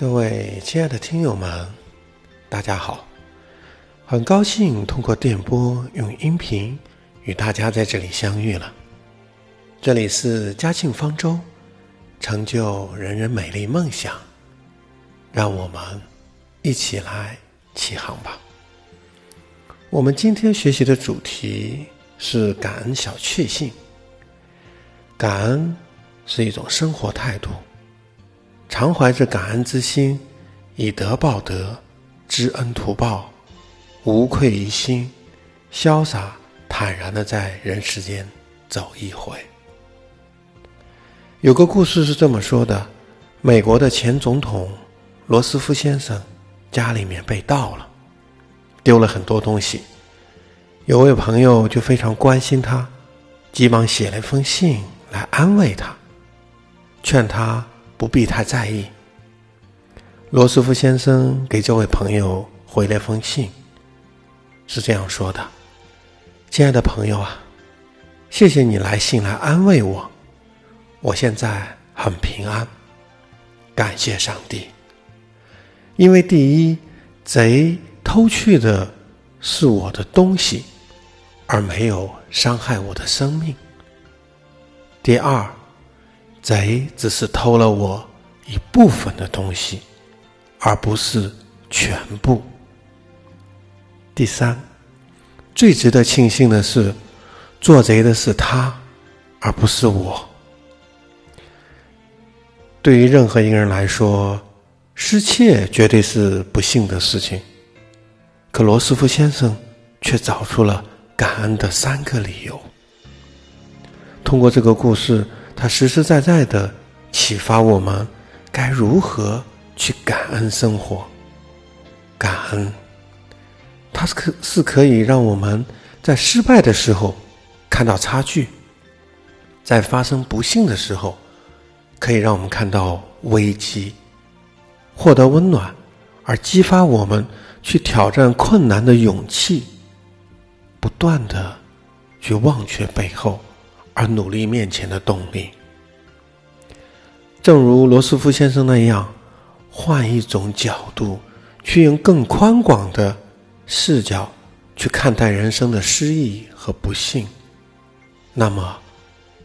各位亲爱的听友们，大家好！很高兴通过电波用音频与大家在这里相遇了。这里是嘉庆方舟，成就人人美丽梦想，让我们一起来起航吧。我们今天学习的主题是感恩小确幸。感恩是一种生活态度。常怀着感恩之心，以德报德，知恩图报，无愧于心，潇洒坦然的在人世间走一回。有个故事是这么说的：美国的前总统罗斯福先生家里面被盗了，丢了很多东西。有位朋友就非常关心他，急忙写了一封信来安慰他，劝他。不必太在意。罗斯福先生给这位朋友回了封信，是这样说的：“亲爱的朋友啊，谢谢你来信来安慰我，我现在很平安，感谢上帝。因为第一，贼偷去的是我的东西，而没有伤害我的生命；第二。”贼只是偷了我一部分的东西，而不是全部。第三，最值得庆幸的是，做贼的是他，而不是我。对于任何一个人来说，失窃绝对是不幸的事情。可罗斯福先生却找出了感恩的三个理由。通过这个故事。他实实在在的启发我们该如何去感恩生活。感恩，它是可是可以让我们在失败的时候看到差距，在发生不幸的时候，可以让我们看到危机，获得温暖，而激发我们去挑战困难的勇气，不断的去忘却背后。而努力面前的动力，正如罗斯福先生那样，换一种角度，去用更宽广的视角去看待人生的失意和不幸，那么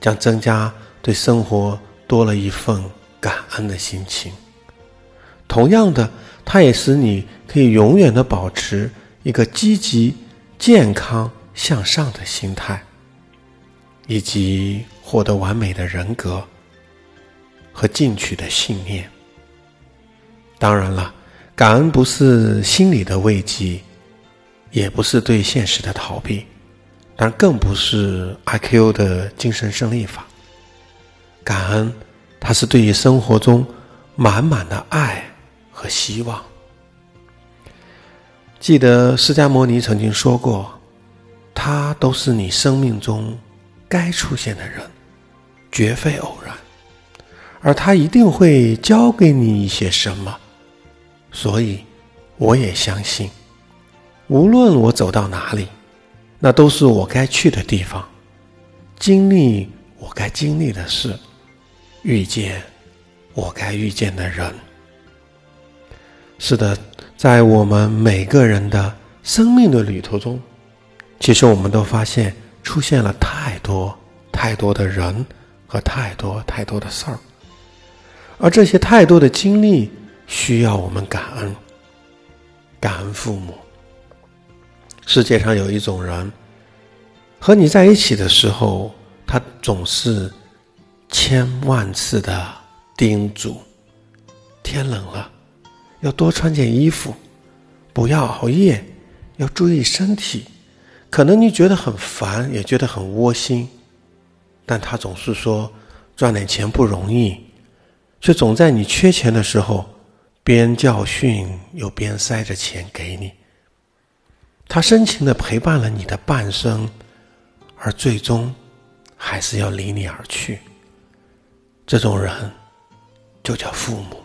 将增加对生活多了一份感恩的心情。同样的，它也使你可以永远的保持一个积极、健康、向上的心态。以及获得完美的人格和进取的信念。当然了，感恩不是心理的慰藉，也不是对现实的逃避，但更不是阿 Q 的精神胜利法。感恩，它是对于生活中满满的爱和希望。记得释迦牟尼曾经说过：“他都是你生命中。”该出现的人，绝非偶然，而他一定会教给你一些什么。所以，我也相信，无论我走到哪里，那都是我该去的地方，经历我该经历的事，遇见我该遇见的人。是的，在我们每个人的生命的旅途中，其实我们都发现。出现了太多太多的人和太多太多的事儿，而这些太多的经历需要我们感恩，感恩父母。世界上有一种人，和你在一起的时候，他总是千万次的叮嘱：天冷了，要多穿件衣服，不要熬夜，要注意身体。可能你觉得很烦，也觉得很窝心，但他总是说赚点钱不容易，却总在你缺钱的时候边教训又边塞着钱给你。他深情的陪伴了你的半生，而最终还是要离你而去。这种人就叫父母。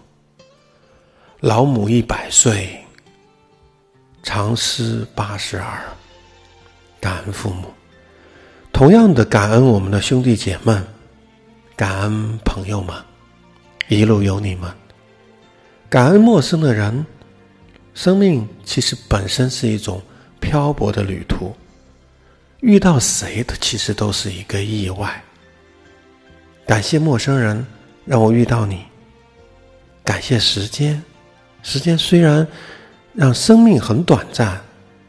老母一百岁，长思八十二。感恩父母，同样的感恩我们的兄弟姐妹，感恩朋友们，一路有你们。感恩陌生的人。生命其实本身是一种漂泊的旅途，遇到谁的其实都是一个意外。感谢陌生人让我遇到你，感谢时间，时间虽然让生命很短暂，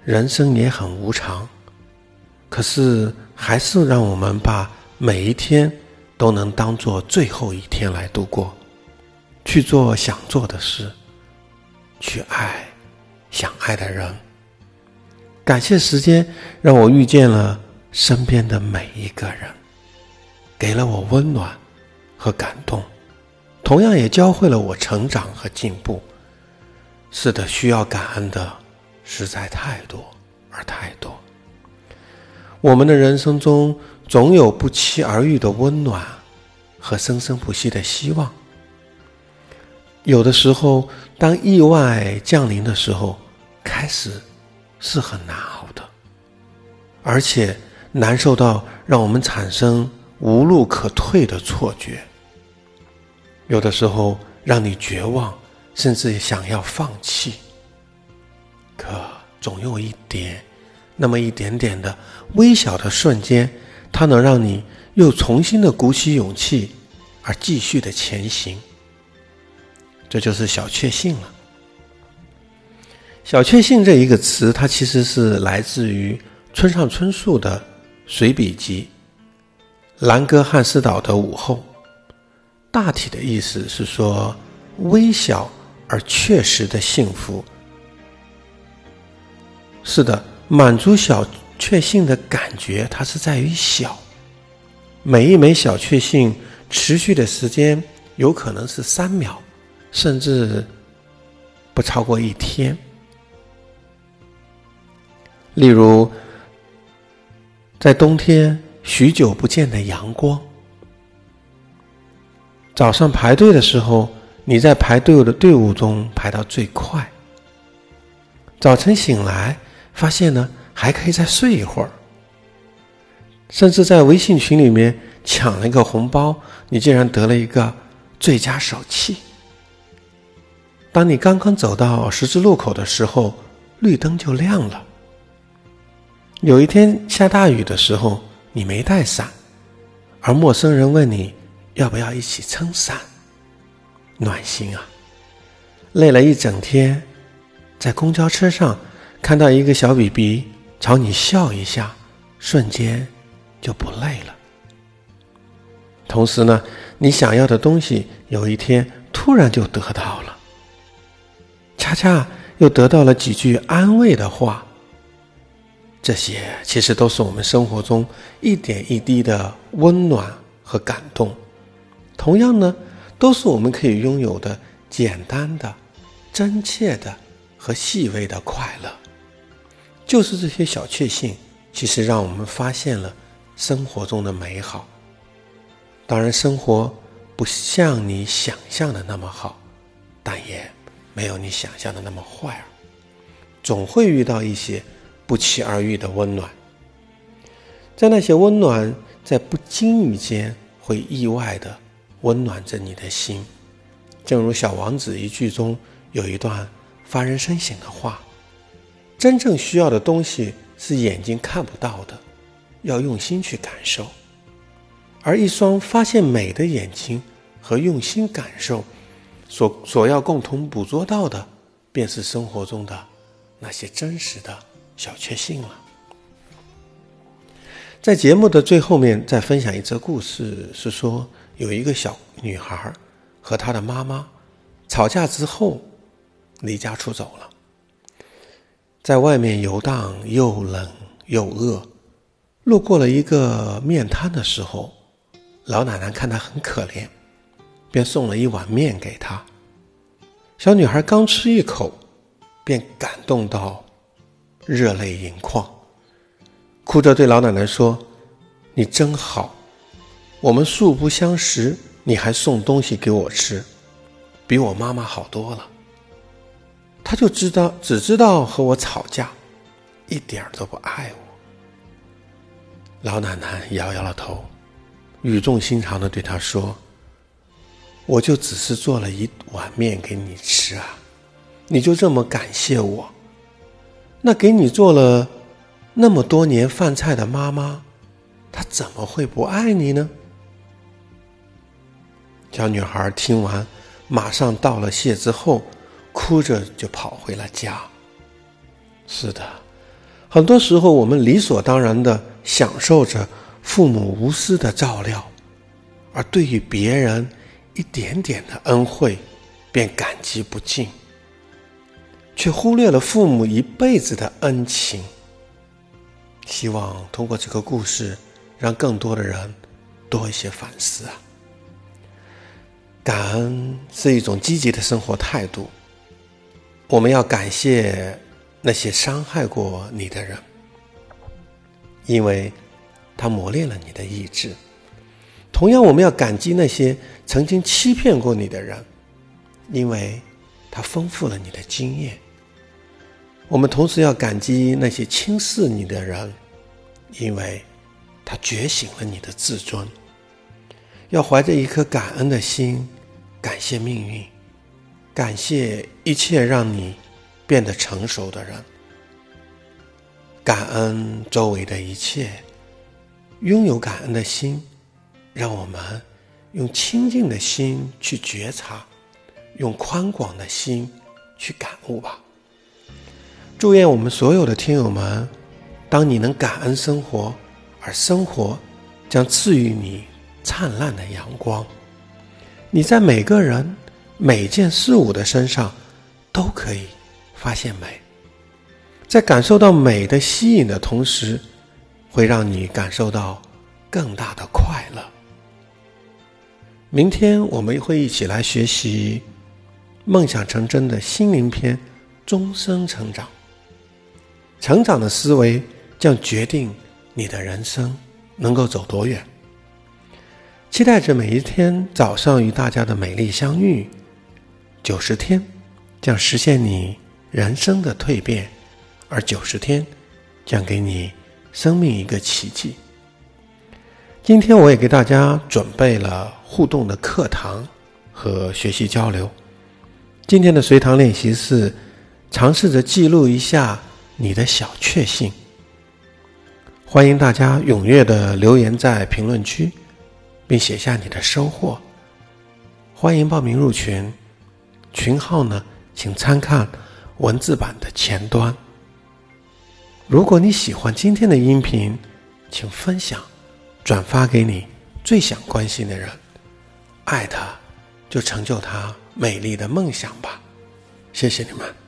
人生也很无常，可是还是让我们把每一天都能当做最后一天来度过，去做想做的事，去爱。想爱的人，感谢时间让我遇见了身边的每一个人，给了我温暖和感动，同样也教会了我成长和进步。是的，需要感恩的实在太多而太多。我们的人生中总有不期而遇的温暖和生生不息的希望。有的时候，当意外降临的时候，开始是很难熬的，而且难受到让我们产生无路可退的错觉。有的时候让你绝望，甚至想要放弃。可总有一点，那么一点点的微小的瞬间，它能让你又重新的鼓起勇气，而继续的前行。这就是小确幸了。小确幸这一个词，它其实是来自于村上春树的随笔集《兰格汉斯岛的午后》。大体的意思是说，微小而确实的幸福。是的，满足小确幸的感觉，它是在于小。每一枚小确幸持续的时间有可能是三秒。甚至不超过一天。例如，在冬天许久不见的阳光，早上排队的时候，你在排队的队伍中排到最快。早晨醒来，发现呢还可以再睡一会儿。甚至在微信群里面抢了一个红包，你竟然得了一个最佳手气。当你刚刚走到十字路口的时候，绿灯就亮了。有一天下大雨的时候，你没带伞，而陌生人问你要不要一起撑伞，暖心啊！累了一整天，在公交车上看到一个小 BB 朝你笑一下，瞬间就不累了。同时呢，你想要的东西有一天突然就得到了。恰恰又得到了几句安慰的话，这些其实都是我们生活中一点一滴的温暖和感动。同样呢，都是我们可以拥有的简单的、真切的和细微的快乐。就是这些小确幸，其实让我们发现了生活中的美好。当然，生活不像你想象的那么好，但也。没有你想象的那么坏，总会遇到一些不期而遇的温暖，在那些温暖在不经意间会意外的温暖着你的心，正如《小王子》一句中有一段发人深省的话：“真正需要的东西是眼睛看不到的，要用心去感受，而一双发现美的眼睛和用心感受。”所所要共同捕捉到的，便是生活中的那些真实的小确幸了。在节目的最后面，再分享一则故事，是说有一个小女孩和她的妈妈吵架之后离家出走了，在外面游荡，又冷又饿，路过了一个面摊的时候，老奶奶看她很可怜。便送了一碗面给她。小女孩刚吃一口，便感动到热泪盈眶，哭着对老奶奶说：“你真好，我们素不相识，你还送东西给我吃，比我妈妈好多了。他就知道只知道和我吵架，一点儿都不爱我。”老奶奶摇摇了头，语重心长的对他说。我就只是做了一碗面给你吃啊，你就这么感谢我？那给你做了那么多年饭菜的妈妈，她怎么会不爱你呢？”小女孩听完，马上道了谢之后，哭着就跑回了家。是的，很多时候我们理所当然的享受着父母无私的照料，而对于别人一点点的恩惠，便感激不尽，却忽略了父母一辈子的恩情。希望通过这个故事，让更多的人多一些反思啊。感恩是一种积极的生活态度。我们要感谢那些伤害过你的人，因为他磨练了你的意志；同样，我们要感激那些曾经欺骗过你的人，因为他丰富了你的经验。我们同时要感激那些轻视你的人，因为他觉醒了你的自尊。要怀着一颗感恩的心，感谢命运，感谢一切让你变得成熟的人，感恩周围的一切。拥有感恩的心，让我们用清净的心去觉察，用宽广的心去感悟吧。祝愿我们所有的听友们，当你能感恩生活，而生活将赐予你。灿烂的阳光，你在每个人、每件事物的身上都可以发现美，在感受到美的吸引的同时，会让你感受到更大的快乐。明天我们会一起来学习《梦想成真的心灵篇》，终生成长。成长的思维将决定你的人生能够走多远。期待着每一天早上与大家的美丽相遇。九十天将实现你人生的蜕变，而九十天将给你生命一个奇迹。今天我也给大家准备了互动的课堂和学习交流。今天的随堂练习是尝试着记录一下你的小确幸。欢迎大家踊跃的留言在评论区。并写下你的收获。欢迎报名入群，群号呢，请参看文字版的前端。如果你喜欢今天的音频，请分享、转发给你最想关心的人，爱他，就成就他美丽的梦想吧。谢谢你们。